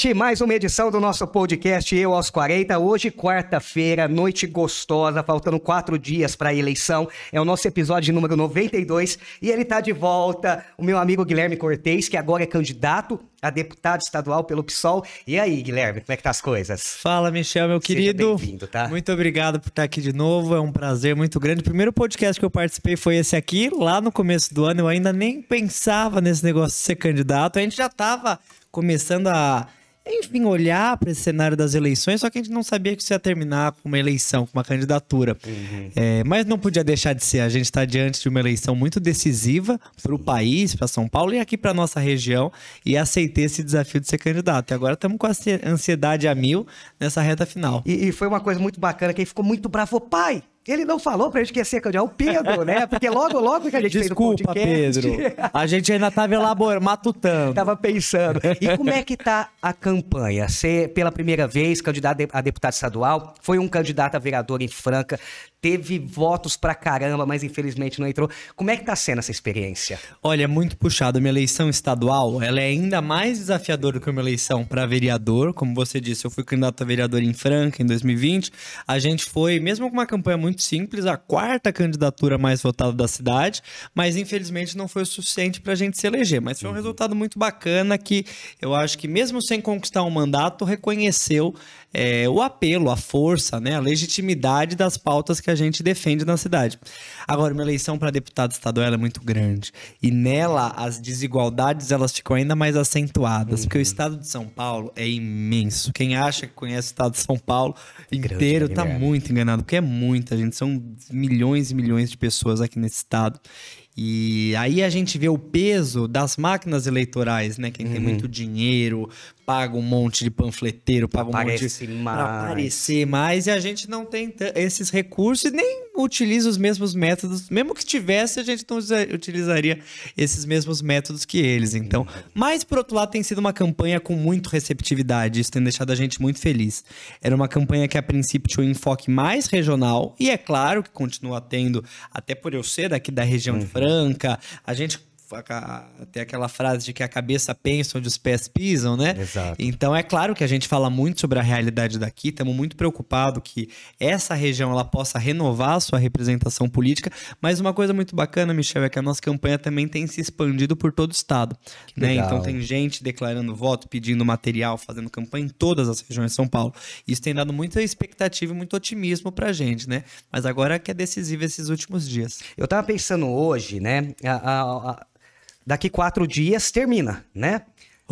Noite. Mais uma edição do nosso podcast Eu aos 40. Hoje, quarta-feira, noite gostosa, faltando quatro dias para a eleição. É o nosso episódio número 92 e ele está de volta, o meu amigo Guilherme Cortez, que agora é candidato a deputado estadual pelo PSOL. E aí, Guilherme, como é que tá as coisas? Fala, Michel, meu querido. Bem-vindo, tá? Muito obrigado por estar aqui de novo. É um prazer muito grande. O primeiro podcast que eu participei foi esse aqui, lá no começo do ano. Eu ainda nem pensava nesse negócio de ser candidato. A gente já estava começando a, enfim, olhar para esse cenário das eleições, só que a gente não sabia que isso ia terminar com uma eleição, com uma candidatura. Uhum. É, mas não podia deixar de ser. A gente está diante de uma eleição muito decisiva para o país, para São Paulo e aqui para nossa região, e aceitei esse desafio de ser candidato. E agora estamos com a ansiedade a mil nessa reta final. E, e foi uma coisa muito bacana, que ele ficou muito bravo. Pai, ele não falou pra gente que ia ser candidato, o Pedro, né? Porque logo, logo que a gente Desculpa, fez o podcast... Pedro. A gente ainda tava elaborando, matutando. Tava pensando. E como é que tá a campanha? Ser, pela primeira vez, candidato a deputado estadual, foi um candidato a vereador em Franca, teve votos pra caramba, mas infelizmente não entrou. Como é que tá sendo essa experiência? Olha, é muito puxado. Minha eleição estadual, ela é ainda mais desafiadora do que uma eleição para vereador. Como você disse, eu fui candidato a vereador em Franca em 2020. A gente foi, mesmo com uma campanha muito simples, a quarta candidatura mais votada da cidade, mas infelizmente não foi o suficiente para a gente se eleger. Mas foi um uhum. resultado muito bacana que eu acho que mesmo sem conquistar um mandato, reconheceu é, o apelo, a força, né, a legitimidade das pautas que a gente defende na cidade. Agora, uma eleição para deputado estadual é muito grande e nela as desigualdades elas ficam ainda mais acentuadas, uhum. porque o estado de São Paulo é imenso. Quem acha que conhece o estado de São Paulo inteiro está muito enganado, porque é muita gente, são milhões e milhões de pessoas aqui nesse estado. E aí a gente vê o peso das máquinas eleitorais, né? Quem uhum. tem muito dinheiro, paga um monte de panfleteiro, paga um Aparece monte mais. pra aparecer mais, e a gente não tem esses recursos e nem utiliza os mesmos métodos. Mesmo que tivesse, a gente não utilizaria esses mesmos métodos que eles. Então, mas por outro lado, tem sido uma campanha com muito receptividade. Isso tem deixado a gente muito feliz. Era uma campanha que a princípio tinha um enfoque mais regional, e é claro que continua tendo, até por eu ser daqui da região uhum. de Franca, a gente tem aquela frase de que a cabeça pensa onde os pés pisam, né? Exato. Então é claro que a gente fala muito sobre a realidade daqui, estamos muito preocupados que essa região ela possa renovar a sua representação política, mas uma coisa muito bacana, Michel, é que a nossa campanha também tem se expandido por todo o estado, né? Então tem gente declarando voto, pedindo material, fazendo campanha em todas as regiões de São Paulo. Isso tem dado muita expectativa e muito otimismo pra gente, né? Mas agora que é decisivo esses últimos dias. Eu tava pensando hoje, né? A, a, a daqui quatro dias termina, né?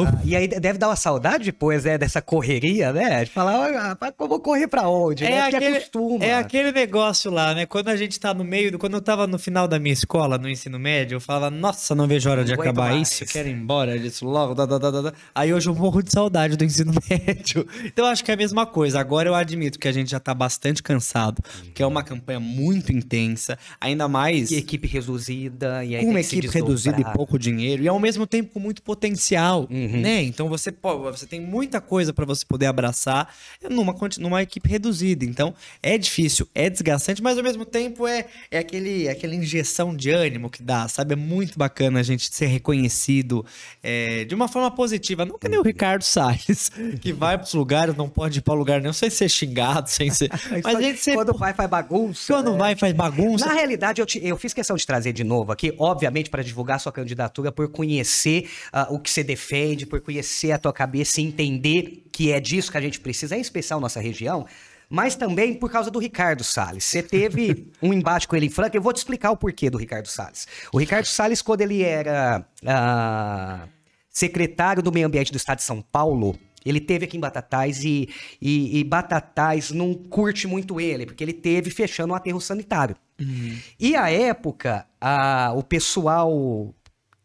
Ah, e aí deve dar uma saudade depois, é, dessa correria, né? De falar, ah, eu vou correr pra onde? É, né? aquele, acostuma. é aquele negócio lá, né? Quando a gente tá no meio, do, quando eu tava no final da minha escola, no ensino médio, eu falava, nossa, não vejo hora de não acabar isso, eu quero ir embora disso logo, da, da, da, da. Aí hoje eu morro de saudade do ensino médio. Então eu acho que é a mesma coisa. Agora eu admito que a gente já tá bastante cansado, que é uma campanha muito intensa, ainda mais... E equipe reduzida, e aí Uma equipe reduzida e pouco dinheiro, e ao mesmo tempo com muito potencial. Uhum. Uhum. Né? Então você, você tem muita coisa para você poder abraçar numa, numa equipe reduzida. Então é difícil, é desgastante, mas ao mesmo tempo é, é aquele, aquela injeção de ânimo que dá, sabe? É muito bacana a gente ser reconhecido é, de uma forma positiva. Não que nem o Ricardo Salles, que vai pros lugares, não pode ir para lugar nenhum sem ser xingado, sem ser. Mas a gente sempre... Quando vai, faz bagunça. Quando né? vai, faz bagunça. Na realidade, eu, te, eu fiz questão de trazer de novo aqui, obviamente, para divulgar sua candidatura, por conhecer uh, o que você defende por conhecer a tua cabeça e entender que é disso que a gente precisa, em especial nossa região, mas também por causa do Ricardo Salles. Você teve um embate com ele em Franca, eu vou te explicar o porquê do Ricardo Salles. O Ricardo Salles, quando ele era uh, secretário do Meio Ambiente do Estado de São Paulo, ele teve aqui em Batatais e, e, e, Batatais não curte muito ele, porque ele teve fechando um aterro sanitário. Uhum. E à época, a, o pessoal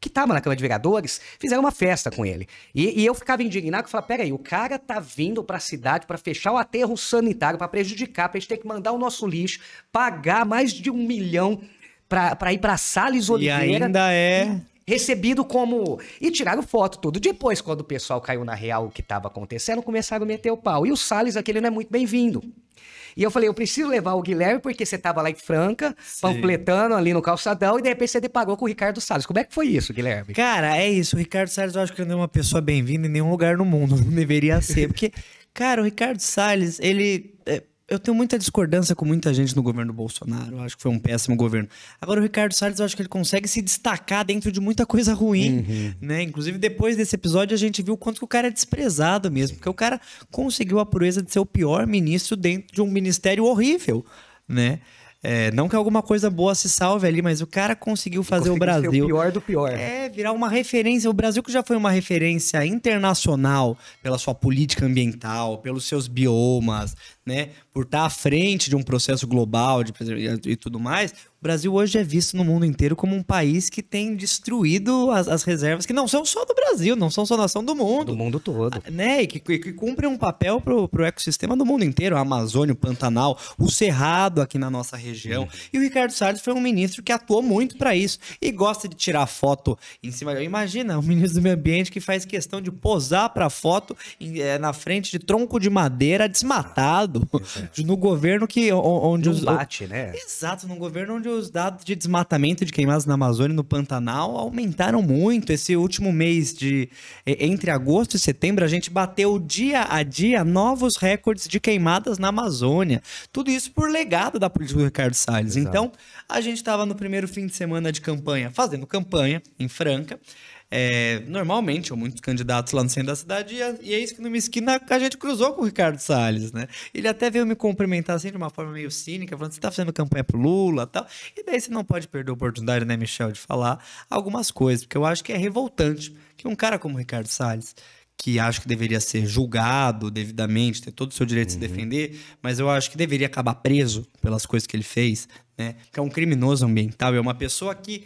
que estava na Câmara de Vereadores, fizeram uma festa com ele. E, e eu ficava indignado, e falava, peraí, o cara tá vindo para a cidade para fechar o aterro sanitário, para prejudicar, pra gente ter que mandar o nosso lixo, pagar mais de um milhão para ir para Salles Oliveira. E ainda é... Recebido como. E tiraram foto tudo. Depois, quando o pessoal caiu na real o que estava acontecendo, começaram a meter o pau. E o Salles, aquele não é muito bem-vindo. E eu falei, eu preciso levar o Guilherme porque você estava lá em Franca, Sim. panfletando ali no calçadão, e de repente você deparou com o Ricardo Salles. Como é que foi isso, Guilherme? Cara, é isso. O Ricardo Salles eu acho que não é uma pessoa bem-vinda em nenhum lugar no mundo. Não deveria ser. Porque, cara, o Ricardo Salles, ele. Eu tenho muita discordância com muita gente no governo Bolsonaro. Eu acho que foi um péssimo governo. Agora, o Ricardo Salles, eu acho que ele consegue se destacar dentro de muita coisa ruim, uhum. né? Inclusive, depois desse episódio, a gente viu o quanto que o cara é desprezado mesmo. Porque o cara conseguiu a proeza de ser o pior ministro dentro de um ministério horrível, né? É, não que alguma coisa boa se salve ali, mas o cara conseguiu fazer conseguiu o Brasil. O pior do pior. É, virar uma referência. O Brasil que já foi uma referência internacional pela sua política ambiental, pelos seus biomas, né? Por estar à frente de um processo global de, e tudo mais, o Brasil hoje é visto no mundo inteiro como um país que tem destruído as, as, reservas que não são só do Brasil, não são só nação do mundo. Do mundo todo. Ah, né? E que, que cumprem um papel pro, pro ecossistema do mundo inteiro. A Amazônia, o Pantanal, o Cerrado aqui na nossa região. Uhum. E o Ricardo Salles foi um ministro que atuou muito para isso. E gosta de tirar foto em cima. Imagina, o ministro do Meio Ambiente que faz questão de posar para foto em, é, na frente de tronco de madeira desmatado. Exato. No governo que onde Não os bate, né? Exato, num governo onde os dados de desmatamento de queimadas na Amazônia e no Pantanal aumentaram muito. Esse último mês de entre agosto e setembro, a gente bateu dia a dia novos recordes de queimadas na Amazônia. Tudo isso por legado da política do Ricardo Salles. Exato. Então, a gente estava no primeiro fim de semana de campanha, fazendo campanha em Franca. É, normalmente, ou muitos candidatos lá no centro da cidade, e, e é isso que numa esquina a gente cruzou com o Ricardo Salles, né? Ele até veio me cumprimentar assim de uma forma meio cínica, falando: você tá fazendo campanha pro Lula tal. E daí você não pode perder a oportunidade, né, Michel, de falar algumas coisas, porque eu acho que é revoltante que um cara como o Ricardo Salles que acho que deveria ser julgado devidamente, ter todo o seu direito uhum. de se uhum. defender, mas eu acho que deveria acabar preso pelas coisas que ele fez, né? Que é um criminoso ambiental, é uma pessoa que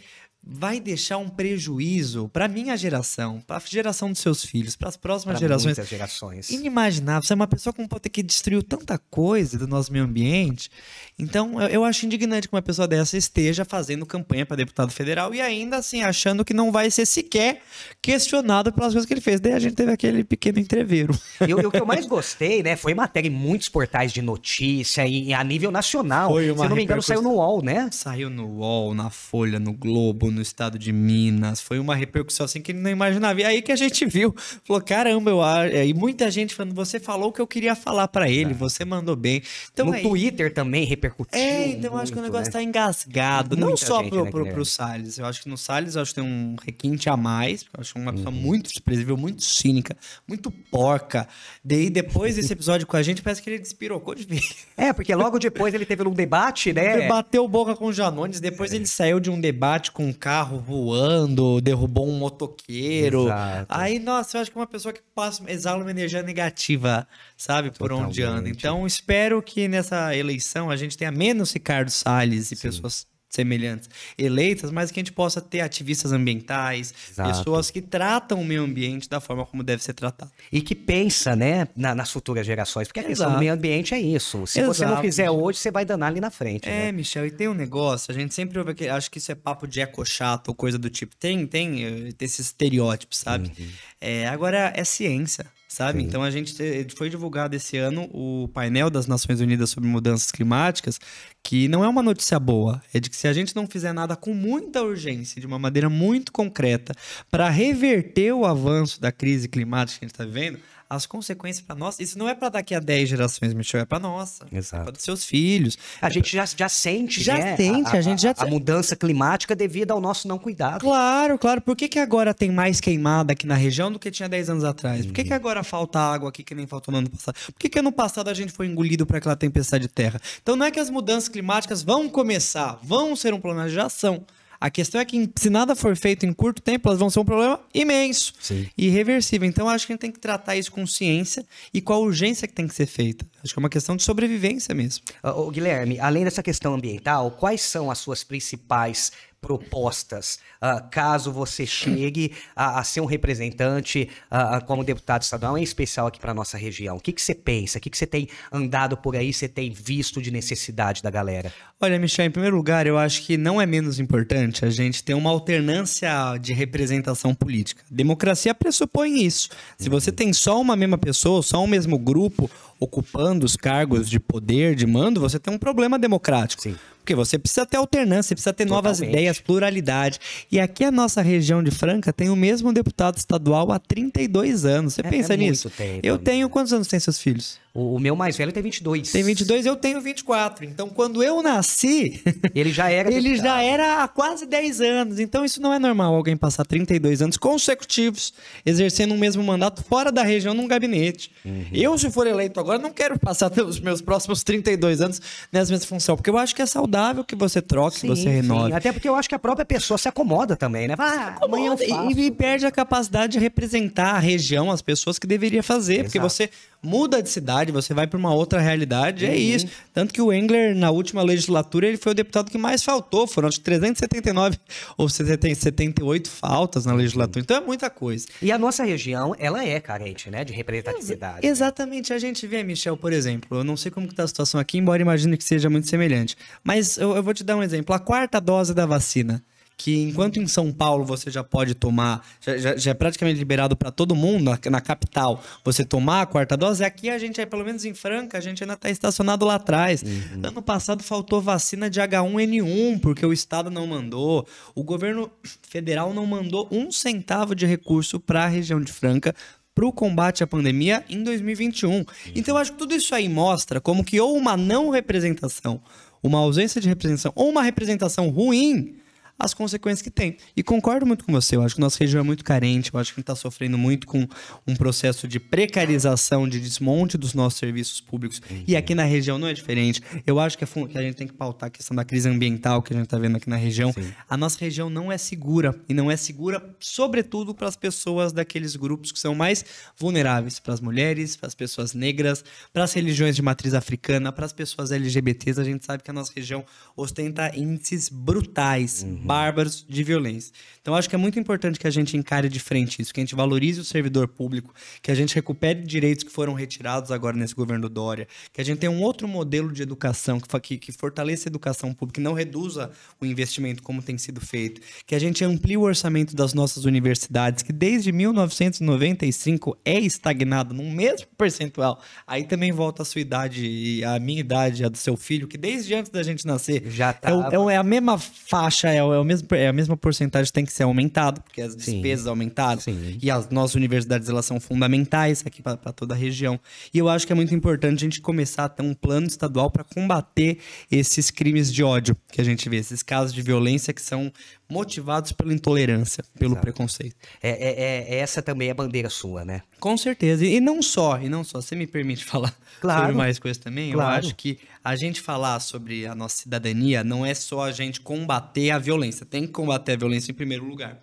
vai deixar um prejuízo para minha geração, para a geração dos seus filhos, para as próximas pra gerações. Muitas gerações. Inimaginável. Você é uma pessoa com poder que destruiu tanta coisa do nosso meio ambiente. Então, eu, eu acho indignante que uma pessoa dessa esteja fazendo campanha para deputado federal e ainda assim achando que não vai ser sequer questionado pelas coisas que ele fez. Daí a gente teve aquele pequeno entreveiro. E o que eu mais gostei, né, foi matéria em muitos portais de notícia e a nível nacional. Foi uma Se eu não me engano, saiu no UOL, né? Saiu no UOL, na Folha, no Globo, no estado de Minas. Foi uma repercussão assim que ele não imaginava. E aí que a gente viu, falou: caramba, eu E muita gente falando: você falou o que eu queria falar para ele, é. você mandou bem. Então, no aí... Twitter também repercutiu. É, então muito, eu acho que o negócio né? tá engasgado. Muita não só gente, pro, né, pro, pro Salles. Eu acho que no Salles eu acho que tem um requinte a mais. Eu acho uma pessoa uhum. muito desprezível, muito cínica, muito porca. Daí depois desse episódio com a gente, parece que ele despirocou de vez. É, porque logo depois ele teve um debate, né? Ele bateu boca com o Janones, depois é. ele saiu de um debate com carro voando, derrubou um motoqueiro. Exato. Aí, nossa, eu acho que é uma pessoa que passa, exala uma energia negativa, sabe, por Totalmente. onde anda. Então, espero que nessa eleição a gente tenha menos Ricardo Salles e Sim. pessoas semelhantes eleitas, mas que a gente possa ter ativistas ambientais, Exato. pessoas que tratam o meio ambiente da forma como deve ser tratado. E que pensa, né, na, nas futuras gerações, porque a Exato. questão do meio ambiente é isso. Se Exato. você não fizer hoje, você vai danar ali na frente. É, né? Michel, e tem um negócio, a gente sempre ouve aquele, acho que isso é papo de eco chato ou coisa do tipo. Tem, tem, tem eh, esses estereótipos, sabe? Uhum. É, agora é ciência sabe? Sim. Então a gente foi divulgado esse ano o painel das Nações Unidas sobre mudanças climáticas, que não é uma notícia boa, é de que se a gente não fizer nada com muita urgência, de uma maneira muito concreta, para reverter o avanço da crise climática que a gente está vivendo, as consequências para nós. Isso não é para daqui a 10 gerações, Michel, é para nossa. Exato. É para os seus filhos. A gente já, já sente, já né? sente, a, a, gente já a, a mudança climática devido ao nosso não cuidado. Claro, claro. Por que, que agora tem mais queimada aqui na região do que tinha 10 anos atrás? Por que, que uhum. agora falta água aqui que nem faltou no ano passado? Por que, que ano passado a gente foi engolido para aquela tempestade de terra? Então não é que as mudanças climáticas vão começar, vão ser um problema, já são. A questão é que, se nada for feito em curto tempo, elas vão ser um problema imenso Sim. e irreversível. Então, acho que a gente tem que tratar isso com ciência e com a urgência que tem que ser feita. Acho que é uma questão de sobrevivência mesmo. Uh, Guilherme, além dessa questão ambiental, quais são as suas principais propostas, uh, caso você chegue a, a ser um representante uh, como deputado estadual, em especial aqui para nossa região? O que, que você pensa? O que, que você tem andado por aí, você tem visto de necessidade da galera? Olha, Michel, em primeiro lugar, eu acho que não é menos importante a gente ter uma alternância de representação política. Democracia pressupõe isso. Se você tem só uma mesma pessoa, só um mesmo grupo ocupando os cargos de poder, de mando, você tem um problema democrático. Sim. Porque você precisa ter alternância, precisa ter Totalmente. novas ideias, pluralidade. E aqui a nossa região de Franca tem o mesmo deputado estadual há 32 anos. Você é, pensa é nisso? Tempo, eu tenho. Quantos anos tem seus filhos? O, o, meu mais velho tem 22. Tem 22, eu tenho 24. Então, quando eu nasci. Ele já era. ele deputado. já era há quase 10 anos. Então, isso não é normal alguém passar 32 anos consecutivos exercendo o um mesmo mandato fora da região num gabinete. Uhum. Eu, se for eleito agora, não quero passar os meus próximos 32 anos nessa mesma função, porque eu acho que é saudável que você troque, sim, que você renove. Sim. Até porque eu acho que a própria pessoa se acomoda também, né? Ah, amanhã eu faço. E, e perde a capacidade de representar a região, as pessoas que deveria fazer, Exato. porque você muda de cidade, você vai para uma outra realidade, é uhum. é isso. Tanto que o Engler, na última legislatura, ele foi o deputado que mais faltou, foram acho 379 ou 78 faltas na legislatura, então é muita coisa. E a nossa região, ela é carente, né, de representatividade. Ex exatamente, a gente vê, Michel, por exemplo, eu não sei como está a situação aqui, embora imagine que seja muito semelhante, mas eu, eu vou te dar um exemplo, a quarta dose da vacina, que enquanto em São Paulo você já pode tomar, já, já, já é praticamente liberado para todo mundo, na, na, capital, você tomar a quarta dose, aqui a gente, pelo menos em Franca, a gente ainda está estacionado lá atrás. Uhum. Ano passado faltou vacina de H1N1, porque o Estado não mandou, o governo federal não mandou um centavo de recurso para a região de Franca para o combate à pandemia em 2021. Uhum. Então, eu acho que tudo isso aí mostra como que ou uma não representação, uma ausência de representação, ou uma representação ruim as consequências que tem. E concordo muito com você, eu acho que nossa região é muito carente, eu acho que a gente está sofrendo muito com um processo de precarização, de desmonte dos nossos serviços públicos. E aqui na região não é diferente. Eu acho que, é, que a gente tem que pautar a questão da crise ambiental que a gente está vendo aqui na região. Sim. A nossa região não é segura, e não é segura, sobretudo, para as pessoas daqueles grupos que são mais vulneráveis, para as mulheres, para as pessoas negras, para as religiões de matriz africana, para as pessoas LGBTs. A gente sabe que a nossa região ostenta índices brutais. Uhum bárbaros de violência. Então, acho que é muito importante que a gente encare de frente isso, que a gente valorize o servidor público, que a gente recupere direitos que foram retirados agora nesse governo Dória, que a gente tenha um outro modelo de educação que, que, que fortaleça a educação pública, que não reduza o investimento como tem sido feito, que a gente amplie o orçamento das nossas universidades, que desde 1995 é estagnado no mesmo percentual. Aí também volta a sua idade e a minha idade, a do seu filho, que desde antes da gente nascer já tá. É, é, a mesma faixa, é, é, o mesmo, é a mesma porcentagem tem que ser aumentado, porque as despesas Sim. aumentaram. Sim. E as nossas universidades elas são fundamentais aqui para toda a região. E eu acho que é muito importante a gente começar a ter um plano estadual para combater esses crimes de ódio que a gente vê, esses casos de violência que são motivados pela intolerância, pelo Exato. preconceito. É, é, é, essa também é a bandeira sua, né? Com certeza. E não só, e não só. Você me permite falar claro. sobre mais coisas também? Claro. Eu acho que a gente falar sobre a nossa cidadania não é só a gente combater a violência. Tem que combater a violência em primeiro lugar.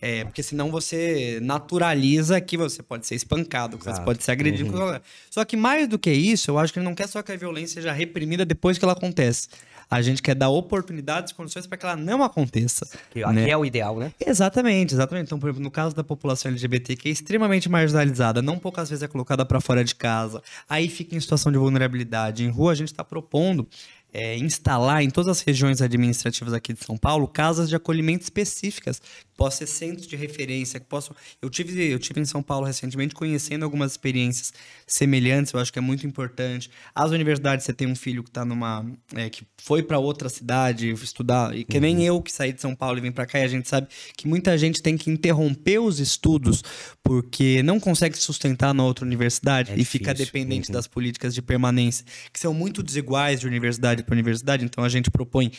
É, porque senão você naturaliza que você pode ser espancado, que Exato. você pode ser agredido. Uhum. Só que mais do que isso, eu acho que ele não quer só que a violência seja reprimida depois que ela acontece. A gente quer dar oportunidades, condições para que ela não aconteça. Que né? é o ideal, né? Exatamente, exatamente. Então, por exemplo, no caso da população LGBT, que é extremamente marginalizada, não poucas vezes é colocada para fora de casa, aí fica em situação de vulnerabilidade. Em rua, a gente está propondo é, instalar em todas as regiões administrativas aqui de São Paulo casas de acolhimento específicas, que possam ser centros de referência, que possam. Eu tive, eu tive em São Paulo recentemente conhecendo algumas experiências semelhantes, eu acho que é muito importante. As universidades, você tem um filho que está numa. É, que foi para outra cidade estudar, e que uhum. nem eu que saí de São Paulo e vim para cá, e a gente sabe que muita gente tem que interromper os estudos porque não consegue sustentar na outra universidade é e difícil. fica dependente uhum. das políticas de permanência, que são muito desiguais de universidade para a universidade, então a gente propõe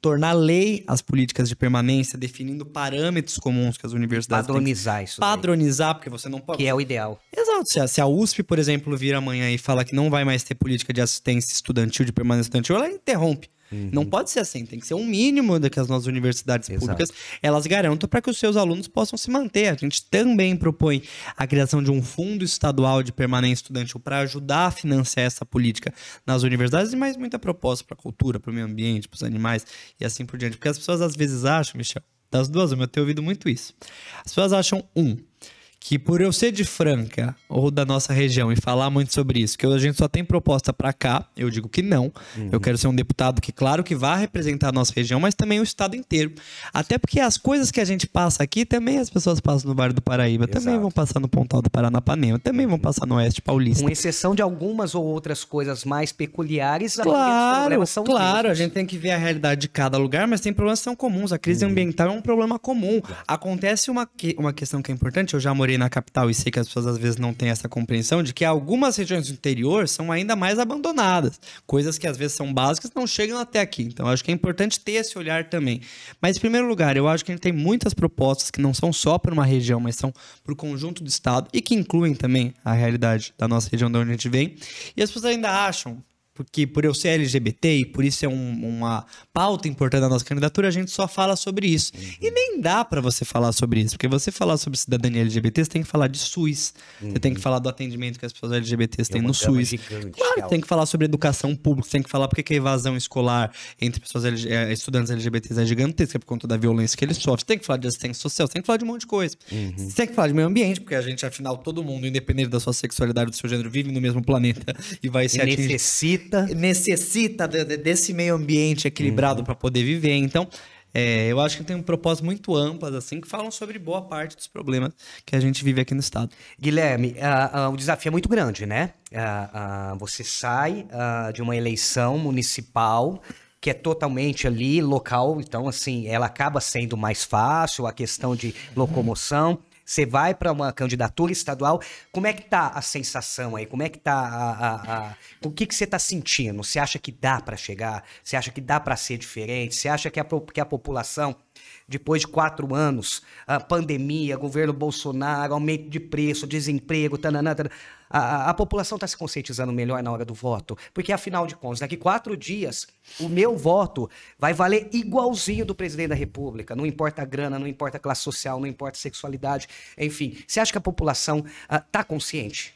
tornar lei as políticas de permanência, definindo parâmetros comuns que as universidades padronizar têm isso. Padronizar, daí. porque você não pode. Que é o ideal. Exato. Se a, se a, USP, por exemplo, vir amanhã e falar que não vai mais ter política de assistência estudantil, de permanência estudantil, ela interrompe Uhum. Não pode ser assim, tem que ser um mínimo que as nossas universidades Exato. públicas elas garantam para que os seus alunos possam se manter. A gente também propõe a criação de um fundo estadual de permanência estudantil para ajudar a financiar essa política nas universidades e mais muita proposta para a cultura, para o meio ambiente, para os animais e assim por diante. Porque as pessoas às vezes acham, Michel, das duas, eu tenho ouvido muito isso. As pessoas acham, um, que por eu ser de Franca ou da nossa região e falar muito sobre isso, que a gente só tem proposta para cá, eu digo que não. Uhum. Eu quero ser um deputado que, claro, que vá representar a nossa região, mas também o estado inteiro. Até porque as coisas que a gente passa aqui, também as pessoas passam no Vale do Paraíba, Exato. também vão passar no Pontal do Paranapanema, também vão passar no Oeste Paulista. Com exceção de algumas ou outras coisas mais peculiares, claro, são Claro, mesmos. a gente tem que ver a realidade de cada lugar, mas tem problemas que são comuns. A crise uhum. ambiental é um problema comum. Acontece uma, uma questão que é importante, eu já morei morei na capital e sei que as pessoas às vezes não têm essa compreensão de que algumas regiões do interior são ainda mais abandonadas. Coisas que às vezes são básicas não chegam até aqui. Então, acho que é importante ter esse olhar também. Mas, em primeiro lugar, eu acho que a gente tem muitas propostas que não são só para uma região, mas são para o conjunto do Estado e que incluem também a realidade da nossa região de onde a gente vem. E as pessoas ainda acham, porque por eu ser LGBT e por isso é um, uma pauta importante da nossa candidatura, a gente só fala sobre isso. Uhum. E nem dá para você falar sobre isso, porque você falar sobre cidadania LGBT, você tem que falar de SUS, uhum. você tem que uhum. falar do atendimento que as pessoas LGBTs têm no SUS. Gigante, claro, tem que falar sobre educação pública, você tem que falar porque que a evasão escolar entre pessoas eh, estudantes LGBTs é gigantesca por conta da violência que eles sofrem. Você tem que falar de assistência social, você tem que falar de um monte de coisa. Uhum. Você tem que falar de meio ambiente, porque a gente, afinal, todo mundo, independente da sua sexualidade, do seu gênero, vive no mesmo planeta e vai se atingir. Necessita necessita. De, de, desse meio ambiente equilibrado uhum. para poder viver. Então, é, eu acho que tem um propósito muito amplo, assim, que falam sobre boa parte dos problemas que a gente vive aqui no estado. Guilherme, uh, uh, o desafio é muito grande, né? Uh, você sai de uma eleição municipal que é totalmente ali local, então assim, ela acaba sendo mais fácil, a questão de locomoção. Você vai para uma candidatura estadual, como é que tá a sensação aí? Como é que tá a, a, a... o que que você tá sentindo? Você acha que dá para chegar? Você acha que dá para ser diferente? Você acha que a, que a população depois de quatro anos, pandemia, governo Bolsonaro, aumento de preço, desemprego, tananã, tananã, a, a população está se conscientizando melhor na hora do voto, porque afinal de contas, daqui quatro dias, o meu voto vai valer igualzinho do presidente da República. Não importa a grana, não importa a classe social, não importa a sexualidade, enfim. Você acha que a população está consciente?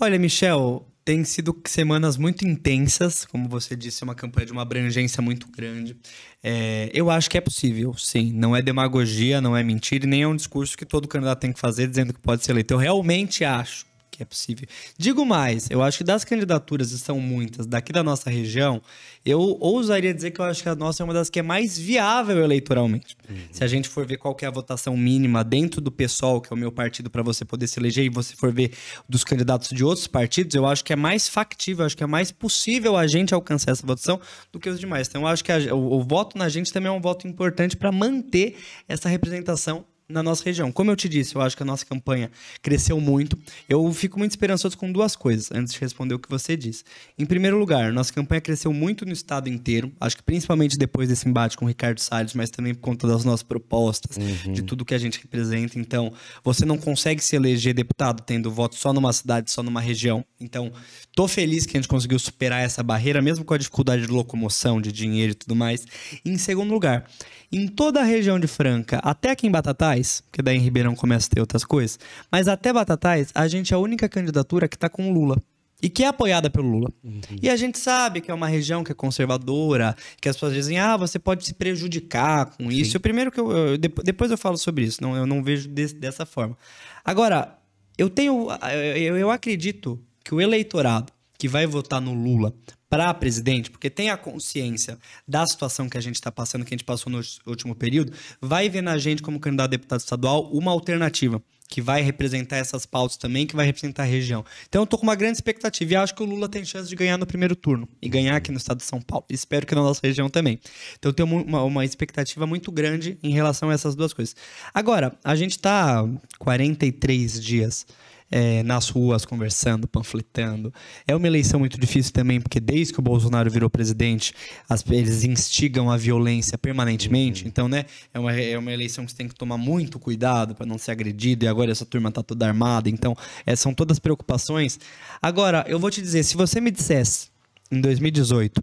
Olha, Michel, tem sido semanas muito intensas, como você disse, é uma campanha de uma abrangência muito grande. É, eu acho que é possível, sim. Não é demagogia, não é mentira, e nem é um discurso que todo candidato tem que fazer dizendo que pode ser eleito. Eu realmente acho que é possível. Digo mais, eu acho que das candidaturas, e são muitas, daqui da nossa região, eu ousaria dizer que eu acho que a nossa é uma das que é mais viável eleitoralmente. Uhum. Se a gente for ver qual é a votação mínima dentro do PSOL, que é o meu partido, para você poder se eleger, e você for ver dos candidatos de outros partidos, eu acho que é mais factível, acho que é mais possível a gente alcançar essa votação do que os demais. Então, eu acho que a, o, o voto na gente também é um voto importante para manter essa representação na nossa região. Como eu te disse, eu acho que a nossa campanha cresceu muito. Eu fico muito esperançoso com duas coisas, antes de responder o que você disse. Em primeiro lugar, nossa campanha cresceu muito no estado inteiro, acho que principalmente depois desse embate com o Ricardo Salles, mas também por conta das nossas propostas, uhum. de tudo que a gente representa. Então, você não consegue se eleger deputado tendo voto só numa cidade, só numa região. Então, tô feliz que a gente conseguiu superar essa barreira, mesmo com a dificuldade de locomoção, de dinheiro e tudo mais. Em segundo lugar, em toda a região de Franca, até aqui em Batatais, que daí em Ribeirão começa a ter outras coisas, mas até Batatais, a gente é a única candidatura que está com Lula. E que é apoiada pelo Lula. Uhum. E a gente sabe que é uma região que é conservadora, que as pessoas dizem, ah, você pode se prejudicar com isso. O primeiro que eu, eu, Depois eu falo sobre isso, não, eu não vejo desse, dessa forma. Agora, eu tenho. Eu, eu acredito que o eleitorado que vai votar no Lula para presidente, porque tem a consciência da situação que a gente está passando, que a gente passou no último período, vai ver na gente, como candidato a deputado estadual, uma alternativa que vai representar essas pautas também, que vai representar a região. Então eu tô com uma grande expectativa e acho que o Lula tem chance de ganhar no primeiro turno e ganhar aqui no estado de São Paulo. Espero que na nossa região também. Então eu tenho uma, uma expectativa muito grande em relação a essas duas coisas. Agora, a gente está 43 dias é, nas ruas conversando, panfletando. É uma eleição muito difícil também, porque desde que o Bolsonaro virou presidente, as, eles instigam a violência permanentemente. Uhum. Então, né, é uma, é uma eleição que você tem que tomar muito cuidado para não ser agredido, e agora essa turma tá toda armada. Então, é, são todas preocupações. Agora, eu vou te dizer, se você me dissesse em 2018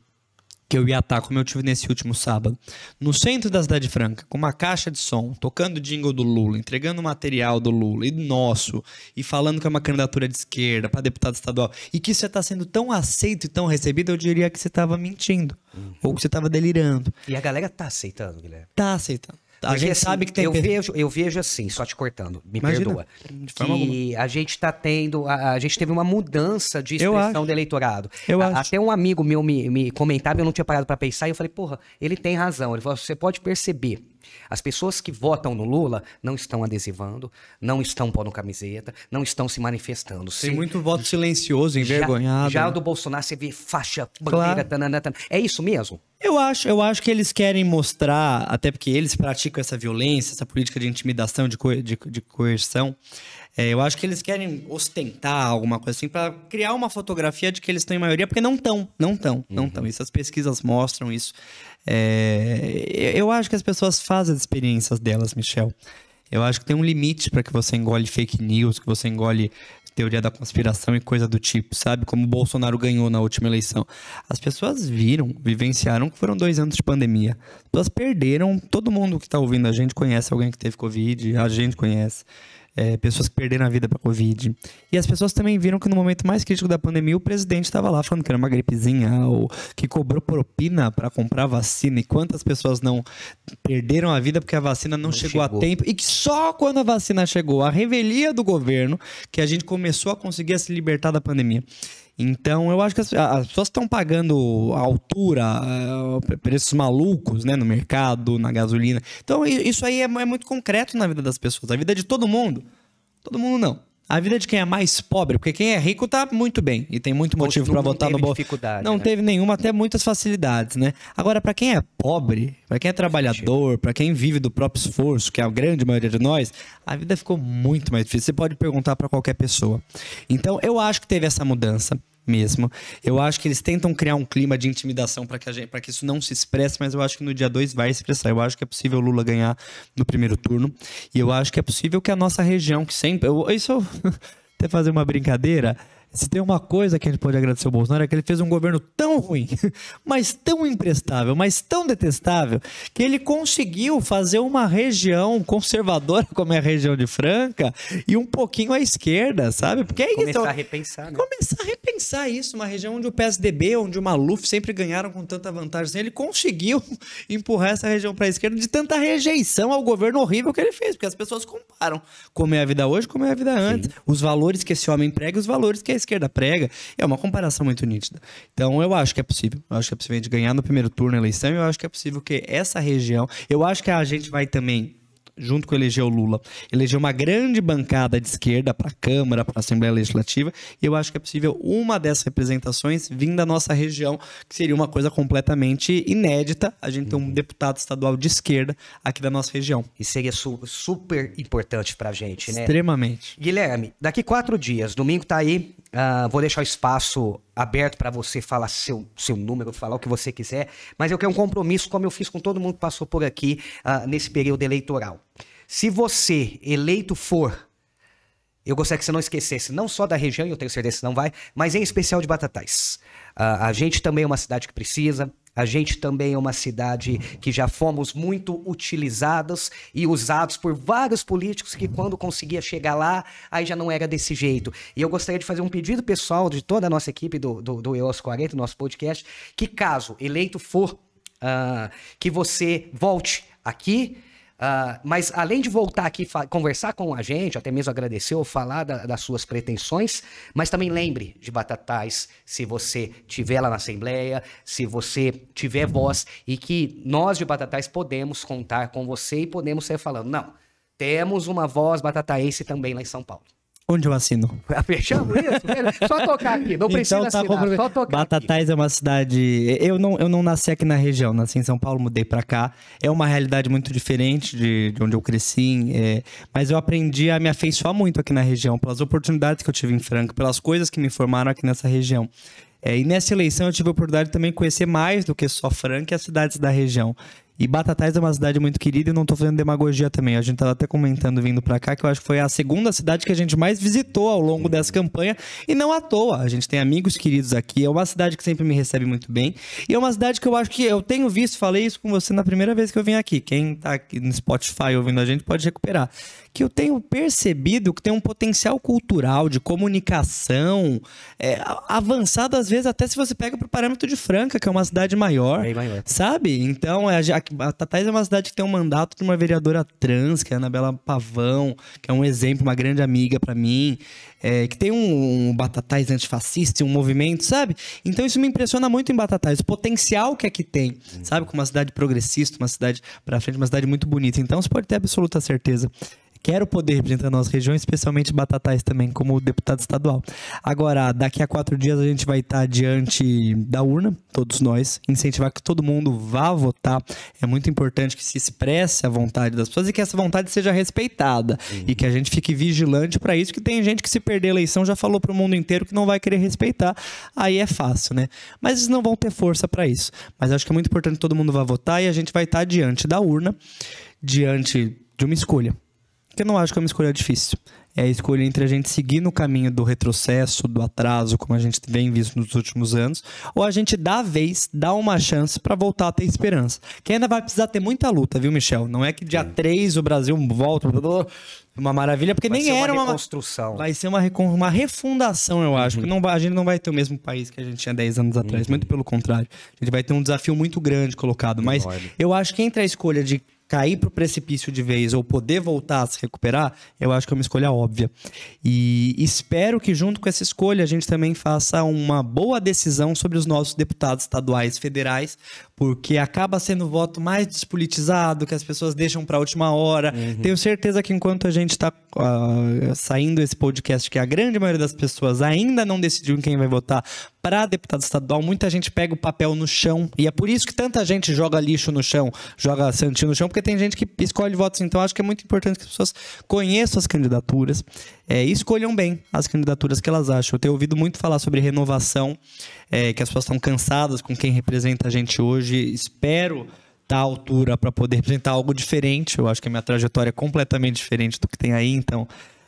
que eu ia estar, como eu tive nesse último sábado, no centro da Cidade Franca, com uma caixa de som, tocando jingle do Lula, entregando material do Lula e nosso, e falando que é uma candidatura de esquerda para deputado estadual, e que isso está sendo tão aceito e tão recebido, eu diria que você estava mentindo, uhum. ou que você estava delirando. E a galera tá aceitando, Guilherme? Tá aceitando. A Porque, gente assim, sabe que tem. Eu vejo, eu vejo assim, só te cortando, me Imagina, perdoa. Que a gente está tendo. A, a, gente teve uma mudança de expressão do eleitorado. Eu a, acho. Até um amigo meu me, me comentava, eu não tinha parado para pensar, e eu falei, porra, ele tem razão. Ele falou: você pode perceber as pessoas que votam no Lula não estão adesivando, não estão pondo camiseta, não estão se manifestando. Tem muito voto silencioso, envergonhado. Já, já o do Bolsonaro, você vê faixa, bandeira, claro. tanana, tanana. É isso mesmo? Eu acho, eu acho que eles querem mostrar, até porque eles praticam essa violência, essa política de intimidação, de, co de, de coerção. É, eu acho que eles querem ostentar alguma coisa assim para criar uma fotografia de que eles estão em maioria, porque não estão, não estão, não estão. Uhum. Isso as pesquisas mostram isso. É, eu acho que as pessoas fazem as experiências delas, Michel. Eu acho que tem um limite para que você engole fake news, que você engole teoria da conspiração e coisa do tipo, sabe? Como o Bolsonaro ganhou na última eleição. As pessoas viram, vivenciaram que foram dois anos de pandemia. As pessoas perderam. Todo mundo que está ouvindo a gente conhece alguém que teve Covid, a gente conhece é, pessoas que perderam a vida para Covid. E as pessoas também viram que no momento mais crítico da pandemia, o presidente estava lá falando que era uma gripezinha, ou que cobrou propina para comprar vacina. E quantas pessoas não perderam a vida porque a vacina não, não chegou, chegou, a tempo. E que só quando a vacina chegou, a revelia do governo, que a gente começou a conseguir se libertar da pandemia. Então, eu acho que as, as pessoas estão pagando altura, uh, preços malucos, né, no mercado, na gasolina. Então, isso aí é, é, muito concreto na vida das pessoas. A vida de todo mundo. Todo mundo não. A vida de quem é mais pobre, porque quem é rico tá muito bem e tem muito motivo para votar no bolso. Não né? teve nenhuma, até muitas facilidades, né? Agora, para quem é pobre, para quem é trabalhador, para quem vive do próprio esforço, que é a grande maioria de nós, a vida ficou muito mais difícil. Você pode perguntar para qualquer pessoa. Então, eu acho que teve essa mudança mesmo. Eu acho que eles tentam criar um clima de intimidação para que, gente, que isso não se expresse, mas eu acho que no dia 2 vai expressar. Eu acho que é possível o Lula ganhar no primeiro turno. E eu acho que é possível que a nossa região, que sempre. Eu, isso eu até fazer uma brincadeira. Se tem uma coisa que a gente pode agradecer ao Bolsonaro é que ele fez um governo tão ruim, mas tão imprestável, mas tão detestável, que ele conseguiu fazer uma região conservadora como é a região de Franca e um pouquinho à esquerda, sabe? Porque é Começar isso. a repensar, né? Começar a repensar isso, uma região onde o PSDB, onde o Maluf sempre ganharam com tanta vantagem. Assim, ele conseguiu empurrar essa região para a esquerda de tanta rejeição ao governo horrível que ele fez, porque as pessoas comparam como é a vida hoje, como é a vida antes. Sim. Os valores que esse homem prega e os valores que esquerda prega, é uma comparação muito nítida. Então eu acho que é possível. Eu acho que é possível a gente ganhar no primeiro turno a eleição. Eu acho que é possível que essa região. Eu acho que a gente vai também junto com eleger o Lula, eleger uma grande bancada de esquerda para a Câmara, para a Assembleia Legislativa, e eu acho que é possível uma dessas representações vir da nossa região, que seria uma coisa completamente inédita, a gente ter um deputado estadual de esquerda aqui da nossa região. E seria su super importante para a gente, né? Extremamente. Guilherme, daqui quatro dias, domingo tá aí, uh, vou deixar o espaço aberto para você falar seu, seu número, falar o que você quiser, mas eu quero um compromisso, como eu fiz com todo mundo que passou por aqui uh, nesse período eleitoral. Se você, eleito for, eu gostaria que você não esquecesse, não só da região, eu tenho certeza que não vai, mas em especial de Batatais. Uh, a gente também é uma cidade que precisa, a gente também é uma cidade que já fomos muito utilizados e usados por vários políticos que, quando conseguia chegar lá, aí já não era desse jeito. E eu gostaria de fazer um pedido pessoal de toda a nossa equipe do, do, do EOS 40, nosso podcast, que caso eleito for, uh, que você volte aqui Uh, mas além de voltar aqui conversar com a gente, até mesmo agradecer ou falar da, das suas pretensões, mas também lembre de Batatais, se você tiver lá na Assembleia, se você tiver voz e que nós de Batatais podemos contar com você e podemos ser falando, não, temos uma voz batataense também lá em São Paulo. Onde eu assino? Fechamos isso? Só tocar aqui, não precisa então, tá assinar, só tocar Batatais aqui. é uma cidade... Eu não, eu não nasci aqui na região, nasci em São Paulo, mudei para cá. É uma realidade muito diferente de, de onde eu cresci, é... mas eu aprendi a me afeiçoar muito aqui na região, pelas oportunidades que eu tive em Franca, pelas coisas que me formaram aqui nessa região. É, e nessa eleição eu tive a oportunidade de também conhecer mais do que só Franca e as cidades da região. E Batatais é uma cidade muito querida e não tô fazendo demagogia também. A gente tava até comentando vindo para cá que eu acho que foi a segunda cidade que a gente mais visitou ao longo dessa campanha e não à toa. A gente tem amigos queridos aqui, é uma cidade que sempre me recebe muito bem e é uma cidade que eu acho que eu tenho visto, falei isso com você na primeira vez que eu vim aqui. Quem tá aqui no Spotify ouvindo a gente pode recuperar. Que eu tenho percebido que tem um potencial cultural, de comunicação, é, avançado às vezes até se você pega pro parâmetro de Franca, que é uma cidade maior, Bem maior. sabe? Então, é, Tatais é uma cidade que tem um mandato de uma vereadora trans, que é a Anabela Pavão, que é um exemplo, uma grande amiga para mim, é, que tem um, um Batatais antifascista, um movimento, sabe? Então isso me impressiona muito em Batatais, o potencial que aqui tem, sabe? Com uma cidade progressista, uma cidade pra frente, uma cidade muito bonita. Então você pode ter absoluta certeza. Quero poder representar a nossa região, especialmente Batatais também, como deputado estadual. Agora, daqui a quatro dias a gente vai estar diante da urna, todos nós, incentivar que todo mundo vá votar. É muito importante que se expresse a vontade das pessoas e que essa vontade seja respeitada. E que a gente fique vigilante para isso, que tem gente que se perder a eleição já falou para o mundo inteiro que não vai querer respeitar. Aí é fácil, né? Mas eles não vão ter força para isso. Mas acho que é muito importante que todo mundo vá votar e a gente vai estar diante da urna, diante de uma escolha que eu não acho que é uma escolha difícil. É a escolha entre a gente seguir no caminho do retrocesso, do atraso, como a gente vem visto nos últimos anos, ou a gente dá a vez, dá uma chance para voltar a ter esperança. Que ainda vai precisar ter muita luta, viu, Michel? Não é que dia 3 o Brasil volta, uma maravilha, porque Vai nem era uma uma reconstrução. Vai ser uma, recon- uma refundação, eu acho. Que não vai- a gente não vai ter o mesmo país que a gente tinha 10 anos atrás. Muito pelo contrário. A gente vai ter um desafio muito grande colocado. Mas eu acho que entre a escolha de cair pro precipício de vez ou poder voltar a se recuperar, eu acho que é uma escolha óbvia. E espero que junto com essa escolha a gente também faça uma boa decisão sobre os nossos deputados estaduais, federais, porque acaba sendo o voto mais despolitizado, que as pessoas deixam para a última hora. Tenho certeza que enquanto a gente está saindo esse podcast, que a grande maioria das pessoas ainda não decidiu em quem vai votar para deputado estadual, muita gente pega o papel no chão. E é por isso que tanta gente joga lixo no chão, joga santinho no chão, porque tem gente que escolhe votos. Então, acho que é muito importante que as pessoas conheçam as candidaturas é, e escolham bem as candidaturas que elas acham. Eu tenho ouvido muito falar sobre renovação, é, que as pessoas estão cansadas com quem representa a gente hoje. Espero estar à altura para poder representar algo diferente. Eu acho que a minha trajetória é completamente diferente do que tem aí, então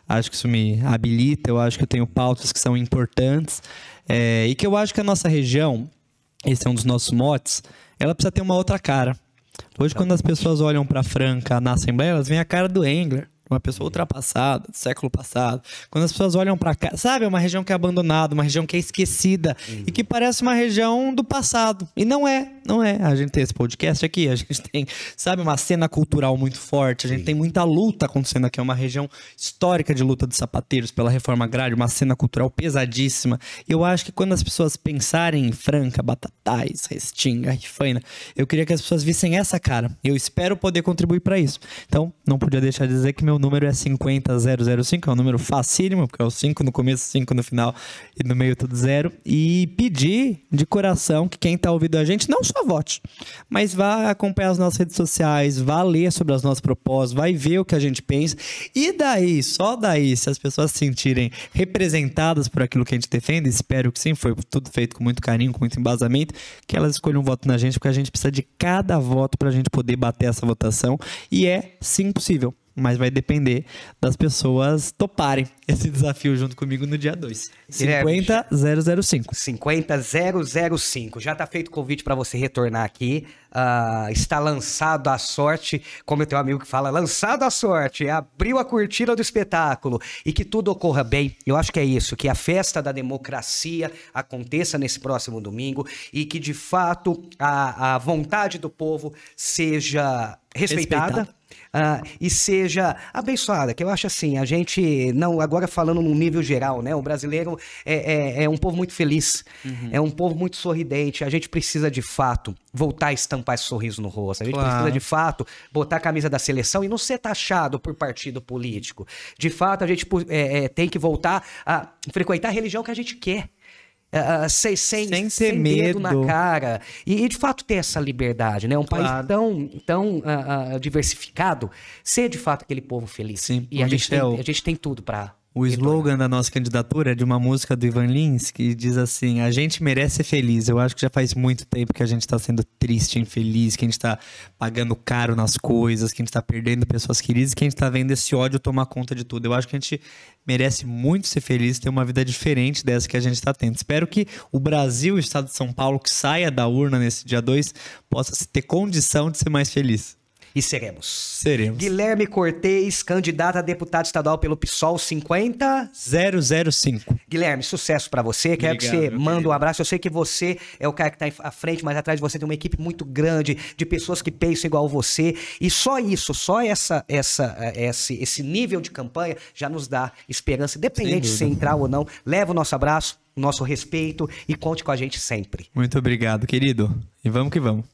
acho que isso me habilita. Eu acho que eu tenho pautas que são importantes é, e que eu acho que a nossa região, esse é um dos nossos motes, ela precisa ter uma outra cara. Hoje, quando as pessoas olham para Franca na Assembleia, elas veem a cara do Engler, uma pessoa ultrapassada, do século passado. Quando as pessoas olham para cá, sabe, é uma região que é abandonada, uma região que é esquecida e que parece uma região do passado. E não é, não é. A gente tem esse podcast aqui, a gente tem, sabe, uma cena cultural muito forte, a gente tem muita luta acontecendo aqui, é uma região histórica de luta dos sapateiros pela reforma agrária, uma cena cultural pesadíssima. Eu acho que quando as pessoas pensarem em Franca, Batatais, Restinga, Rifaina, eu queria que as pessoas vissem essa cara. Eu espero poder contribuir para isso. Então, não podia deixar de dizer que meu número é 50005, é um número facílimo, porque é o 5 no começo, 5 no final e no meio tudo zero. E pedir de coração que quem tá ouvindo a gente não só vote, mas vá acompanhar as nossas redes sociais, vá ler sobre as nossas propostas, vai ver o que a gente pensa. E daí, só daí, se as pessoas se sentirem representadas por aquilo que a gente defende, espero que sim, foi tudo feito com muito carinho, com muito embasamento, que elas escolham um voto na gente, porque a gente precisa de cada voto para a gente poder bater essa votação. E é sim possível mas vai depender das pessoas toparem esse desafio junto comigo no dia 2. Guilherme, 50005. 50005. Já tá feito o convite para você retornar aqui. Ah, está lançado a sorte, como o teu amigo que fala, lançado a sorte, abriu a cortina do espetáculo e que tudo ocorra bem. Eu acho que é isso, que a festa da democracia aconteça nesse próximo domingo e que de fato a, a vontade do povo seja respeitada. Respeitada. Ah, e seja abençoada, que eu acho assim, a gente, não, agora falando num nível geral, né, o brasileiro é, é, é um povo muito feliz, é um povo muito sorridente, a gente precisa de fato voltar a estampar esse sorriso no rosto, a gente Claro. precisa de fato botar a camisa da seleção e não ser taxado por partido político, de fato a gente é, é, tem que voltar a frequentar a religião que a gente quer, ah, sem, sem, Sem sem, medo na cara. E, e, de fato ter essa liberdade, né? Um país Claro. tão, tão ah, ah, diversificado, ser de fato aquele povo feliz. Sim, E a gente, tem, a gente tem tudo pra O slogan da nossa candidatura é de uma música do Ivan Lins que diz assim: A gente merece ser feliz. Eu acho que já faz muito tempo que a gente está sendo triste, infeliz, que a gente está pagando caro nas coisas, que a gente está perdendo pessoas queridas, que a gente está vendo esse ódio tomar conta de tudo. Eu acho que a gente merece muito ser feliz, ter uma vida diferente dessa que a gente está tendo. Espero que o Brasil, o estado de São Paulo, que saia da urna nesse dia 2, possa ter condição de ser mais feliz. E seremos. Seremos. Guilherme Cortez, candidato a deputado estadual pelo PSOL 50. 005. Guilherme, sucesso para você. Quero que Obrigado, você meu manda querido. um abraço. Eu sei que você é o cara que tá à frente, mas atrás de você tem uma equipe muito grande de pessoas que pensam igual você. E só isso, só essa, essa, eh, esse, esse nível de campanha já nos dá esperança, independente ser entrar ou não. Leva o nosso abraço, o nosso respeito e conte com a gente sempre. Muito obrigado, querido. E vamos que vamos.